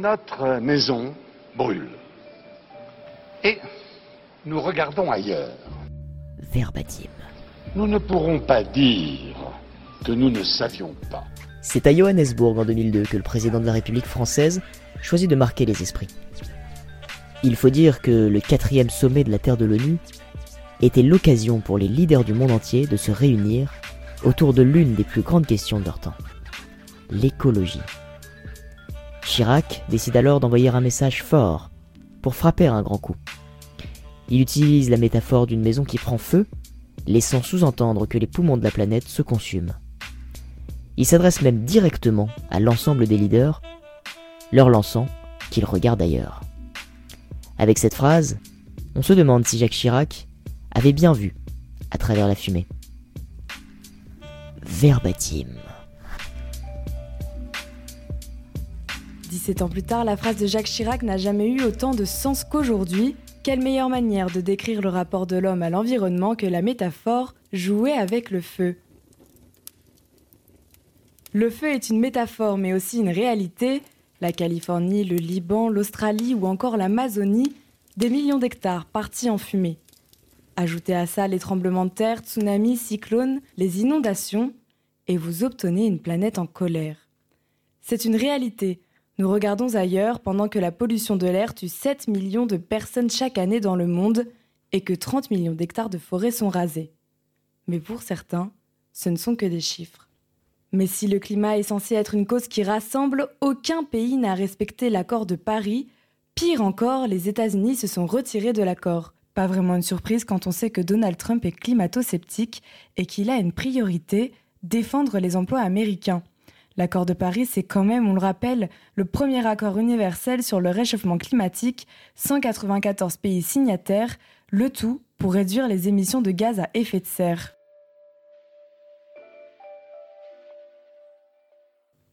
Notre maison brûle. Et nous regardons ailleurs. Verbatim. Nous ne pourrons pas dire que nous ne savions pas. C'est à Johannesburg en 2002 que le président de la République française choisit de marquer les esprits. Il faut dire que le quatrième sommet de la Terre de l'ONU était l'occasion pour les leaders du monde entier de se réunir autour de l'une des plus grandes questions de leur temps, l'écologie. Chirac décide alors d'envoyer un message fort pour frapper un grand coup. Il utilise la métaphore d'une maison qui prend feu, laissant sous-entendre que les poumons de la planète se consument. Il s'adresse même directement à l'ensemble des leaders, leur lançant qu'ils regardent ailleurs. Avec cette phrase, on se demande si Jacques Chirac avait bien vu à travers la fumée. Verbatim. 17 ans plus tard, la phrase de Jacques Chirac n'a jamais eu autant de sens qu'aujourd'hui. Quelle meilleure manière de décrire le rapport de l'homme à l'environnement que la métaphore jouer avec le feu? Le feu est une métaphore mais aussi une réalité. La Californie, le Liban, l'Australie ou encore l'Amazonie, des millions d'hectares partis en fumée. Ajoutez à ça les tremblements de terre, tsunamis, cyclones, les inondations, et vous obtenez une planète en colère. C'est une réalité. Nous regardons ailleurs pendant que la pollution de l'air tue 7 millions de personnes chaque année dans le monde et que 30 millions d'hectares de forêts sont rasés. Mais pour certains, ce ne sont que des chiffres. Mais si le climat est censé être une cause qui rassemble, aucun pays n'a respecté l'accord de Paris. Pire encore, les États-Unis se sont retirés de l'accord. Pas vraiment une surprise quand on sait que Donald Trump est climato-sceptique et qu'il a une priorité, défendre les emplois américains. L'accord de Paris, c'est quand même, on le rappelle, le premier accord universel sur le réchauffement climatique, 194 pays signataires, le tout pour réduire les émissions de gaz à effet de serre.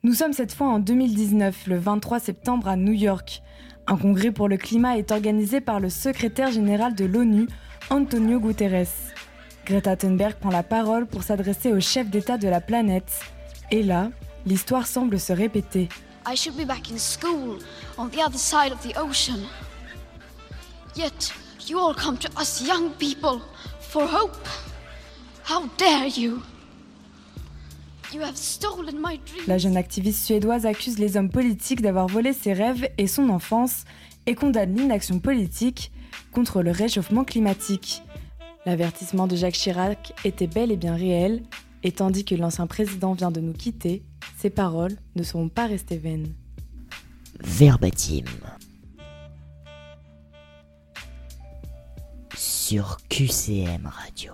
Nous sommes cette fois en 2019, le 23 septembre à New York. Un congrès pour le climat est organisé par le secrétaire général de l'ONU, Antonio Guterres. Greta Thunberg prend la parole pour s'adresser au chef d'État de la planète. Et là, l'histoire semble se répéter. I should be back in school on the other side of the ocean. Yet you all come to us young people for hope. How dare you? You have stolen my dreams. La jeune activiste suédoise accuse les hommes politiques d'avoir volé ses rêves et son enfance et condamne l'inaction politique contre le réchauffement climatique. L'avertissement de Jacques Chirac était bel et bien réel, et tandis que l'ancien président vient de nous quitter, ses paroles ne seront pas restées vaines. Verbatim. Sur QCM Radio.